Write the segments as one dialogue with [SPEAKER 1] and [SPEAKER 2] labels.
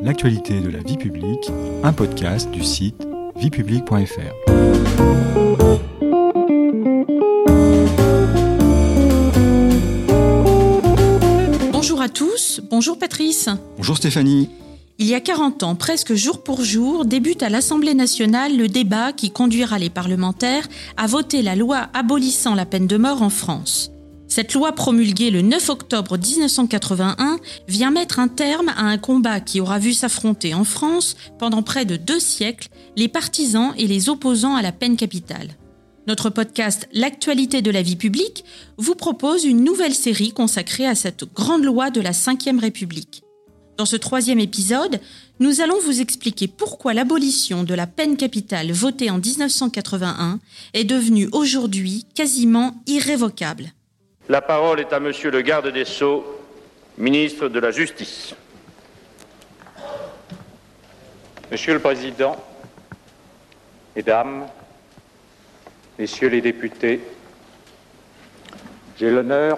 [SPEAKER 1] L'actualité de la vie publique, un podcast du site viepublique.fr.
[SPEAKER 2] Bonjour à tous, bonjour Patrice.
[SPEAKER 1] Bonjour Stéphanie.
[SPEAKER 2] Il y a 40 ans, presque jour pour jour, débute à l'Assemblée nationale le débat qui conduira les parlementaires à voter la loi abolissant la peine de mort en France. Cette loi promulguée le 9 octobre 1981 vient mettre un terme à un combat qui aura vu s'affronter en France pendant près de deux siècles les partisans et les opposants à la peine capitale. Notre podcast L'actualité de la vie publique vous propose une nouvelle série consacrée à cette grande loi de la Ve République. Dans ce troisième épisode, nous allons vous expliquer pourquoi l'abolition de la peine capitale votée en 1981 est devenue aujourd'hui quasiment irrévocable.
[SPEAKER 3] La parole est à Monsieur le garde des Sceaux, ministre de la Justice.
[SPEAKER 4] Monsieur le Président, Mesdames, Messieurs les députés, j'ai l'honneur,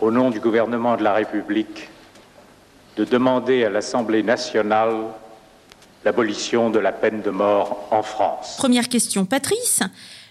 [SPEAKER 4] au nom du gouvernement de la République, de demander à l'Assemblée nationale l'abolition de la peine de mort en France.
[SPEAKER 2] Première question, Patrice.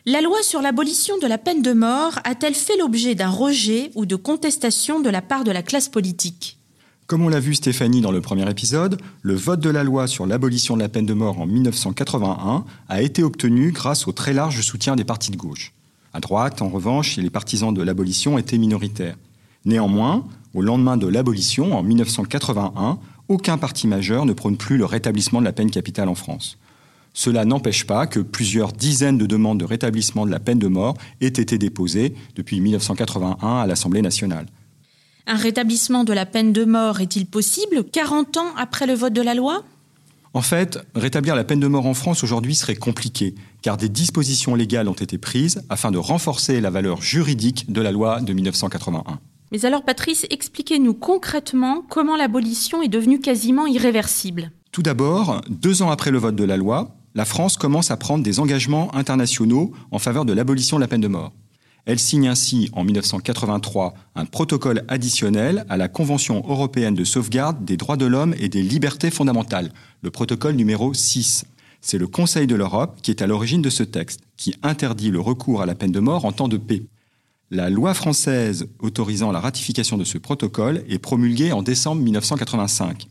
[SPEAKER 2] La loi sur l'abolition de la peine de mort a-t-elle fait l'objet d'un rejet ou de contestation de la part de la classe politique?
[SPEAKER 1] Comme on l'a vu Stéphanie dans le premier épisode, le vote de la loi sur l'abolition de la peine de mort en 1981 a été obtenu grâce au très large soutien des partis de gauche. À droite, en revanche, les partisans de l'abolition étaient minoritaires. Néanmoins, au lendemain de l'abolition, en 1981, aucun parti majeur ne prône plus le rétablissement de la peine capitale en France. Cela n'empêche pas que plusieurs dizaines de demandes de rétablissement de la peine de mort aient été déposées depuis 1981 à l'Assemblée nationale.
[SPEAKER 2] Un rétablissement de la peine de mort est-il possible 40 ans après le vote de la loi?
[SPEAKER 1] En fait, rétablir la peine de mort en France aujourd'hui serait compliqué, car des dispositions légales ont été prises afin de renforcer la valeur juridique de la loi de 1981.
[SPEAKER 2] Mais alors Patrice, expliquez-nous concrètement comment l'abolition est devenue quasiment irréversible.
[SPEAKER 1] Tout d'abord, deux ans après le vote de la loi, la France commence à prendre des engagements internationaux en faveur de l'abolition de la peine de mort. Elle signe ainsi en 1983 un protocole additionnel à la Convention européenne de sauvegarde des droits de l'homme et des libertés fondamentales, le protocole numéro 6. C'est le Conseil de l'Europe qui est à l'origine de ce texte, qui interdit le recours à la peine de mort en temps de paix. La loi française autorisant la ratification de ce protocole est promulguée en décembre 1985.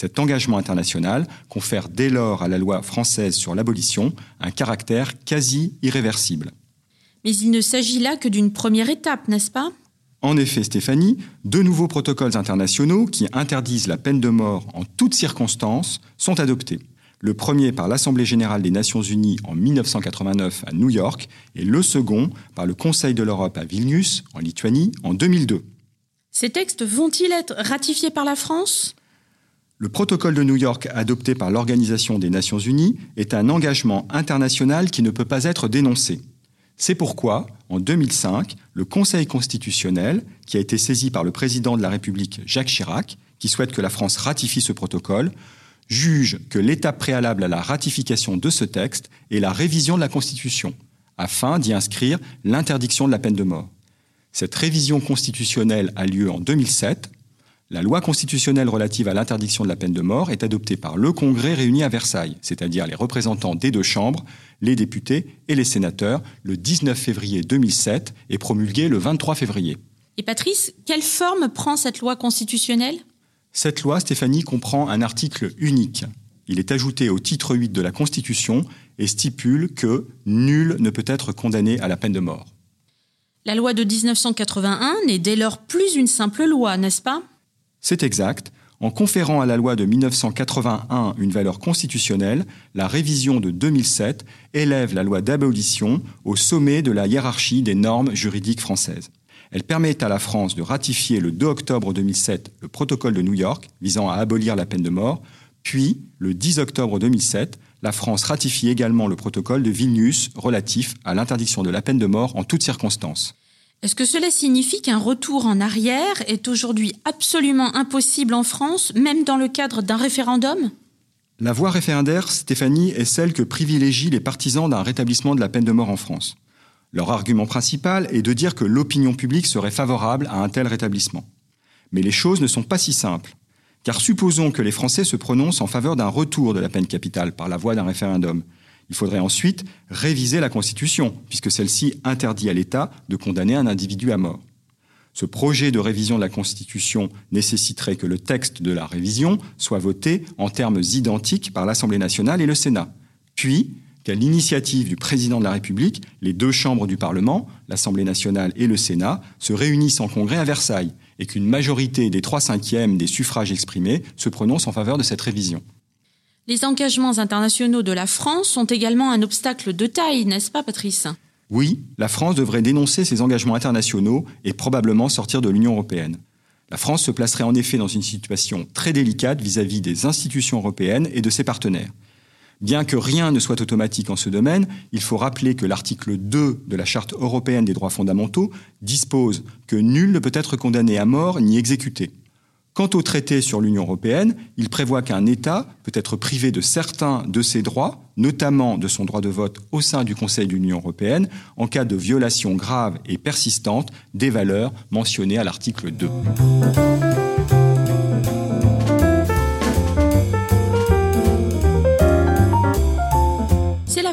[SPEAKER 1] Cet engagement international confère dès lors à la loi française sur l'abolition un caractère quasi irréversible.
[SPEAKER 2] Mais il ne s'agit là que d'une première étape, n'est-ce pas?
[SPEAKER 1] En effet, Stéphanie, deux nouveaux protocoles internationaux qui interdisent la peine de mort en toutes circonstances sont adoptés. Le premier par l'Assemblée générale des Nations unies en 1989 à New York et le second par le Conseil de l'Europe à Vilnius, en Lituanie, en 2002.
[SPEAKER 2] Ces textes vont-ils être ratifiés par la France?
[SPEAKER 1] Le protocole de New York adopté par l'Organisation des Nations Unies est un engagement international qui ne peut pas être dénoncé. C'est pourquoi, en 2005, le Conseil constitutionnel, qui a été saisi par le président de la République Jacques Chirac, qui souhaite que la France ratifie ce protocole, juge que l'étape préalable à la ratification de ce texte est la révision de la Constitution, afin d'y inscrire l'interdiction de la peine de mort. Cette révision constitutionnelle a lieu en 2007 la loi constitutionnelle relative à l'interdiction de la peine de mort est adoptée par le Congrès réuni à Versailles, c'est-à-dire les représentants des deux chambres, les députés et les sénateurs, le 19 février 2007 et promulguée le 23 février.
[SPEAKER 2] Et Patrice, quelle forme prend cette loi constitutionnelle?
[SPEAKER 1] Cette loi, Stéphanie, comprend un article unique. Il est ajouté au titre 8 de la Constitution et stipule que nul ne peut être condamné à la peine de mort.
[SPEAKER 2] La loi de 1981 n'est dès lors plus une simple loi, n'est-ce pas?
[SPEAKER 1] C'est exact. En conférant à la loi de 1981 une valeur constitutionnelle, la révision de 2007 élève la loi d'abolition au sommet de la hiérarchie des normes juridiques françaises. Elle permet à la France de ratifier le 2 octobre 2007 le protocole de New York visant à abolir la peine de mort, puis le 10 octobre 2007, la France ratifie également le protocole de Vilnius relatif à l'interdiction de la peine de mort en toutes circonstances.
[SPEAKER 2] Est-ce que cela signifie qu'un retour en arrière est aujourd'hui absolument impossible en France, même dans le cadre d'un référendum?
[SPEAKER 1] La voie référendaire, Stéphanie, est celle que privilégient les partisans d'un rétablissement de la peine de mort en France. Leur argument principal est de dire que l'opinion publique serait favorable à un tel rétablissement. Mais les choses ne sont pas si simples, Car supposons que les Français se prononcent en faveur d'un retour de la peine capitale par la voie d'un référendum. Il faudrait ensuite réviser la Constitution, puisque celle-ci interdit à l'État de condamner un individu à mort. Ce projet de révision de la Constitution nécessiterait que le texte de la révision soit voté en termes identiques par l'Assemblée nationale et le Sénat. Puis, qu'à l'initiative du président de la République, les deux chambres du Parlement, l'Assemblée nationale et le Sénat, se réunissent en congrès à Versailles et qu'une majorité des trois cinquièmes des suffrages exprimés se prononce en faveur de cette révision.
[SPEAKER 2] Les engagements internationaux de la France sont également un obstacle de taille, n'est-ce pas, Patrice?
[SPEAKER 1] Oui, la France devrait dénoncer ses engagements internationaux et probablement sortir de l'Union européenne. La France se placerait en effet dans une situation très délicate vis-à-vis des institutions européennes et de ses partenaires. Bien que rien ne soit automatique en ce domaine, il faut rappeler que l'article 2 de la Charte européenne des droits fondamentaux dispose que nul ne peut être condamné à mort ni exécuté. Quant au traité sur l'Union européenne, il prévoit qu'un État peut être privé de certains de ses droits, notamment de son droit de vote au sein du Conseil de l'Union européenne, en cas de violation grave et persistante des valeurs mentionnées à l'article 2.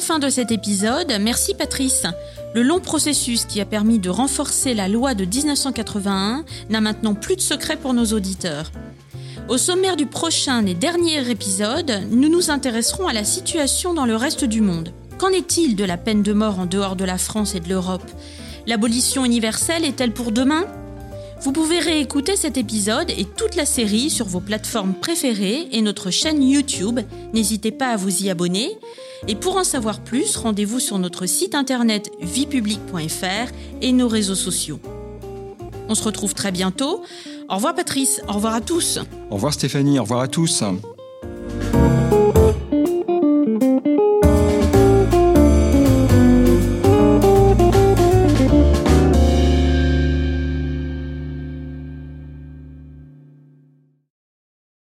[SPEAKER 2] Fin de cet épisode. Merci Patrice. Le long processus qui a permis de renforcer la loi de 1981 n'a maintenant plus de secret pour nos auditeurs. Au sommaire du prochain et dernier épisode, nous nous intéresserons à la situation dans le reste du monde. Qu'en est-il de la peine de mort en dehors de la France et de l'Europe? L'abolition universelle est-elle pour demain? Vous pouvez réécouter cet épisode et toute la série sur vos plateformes préférées et notre chaîne YouTube. N'hésitez pas à vous y abonner. Et pour en savoir plus, rendez-vous sur notre site internet viepublique.fr et nos réseaux sociaux. On se retrouve très bientôt. Au revoir Patrice, au revoir à tous.
[SPEAKER 1] Au revoir Stéphanie, au revoir à tous.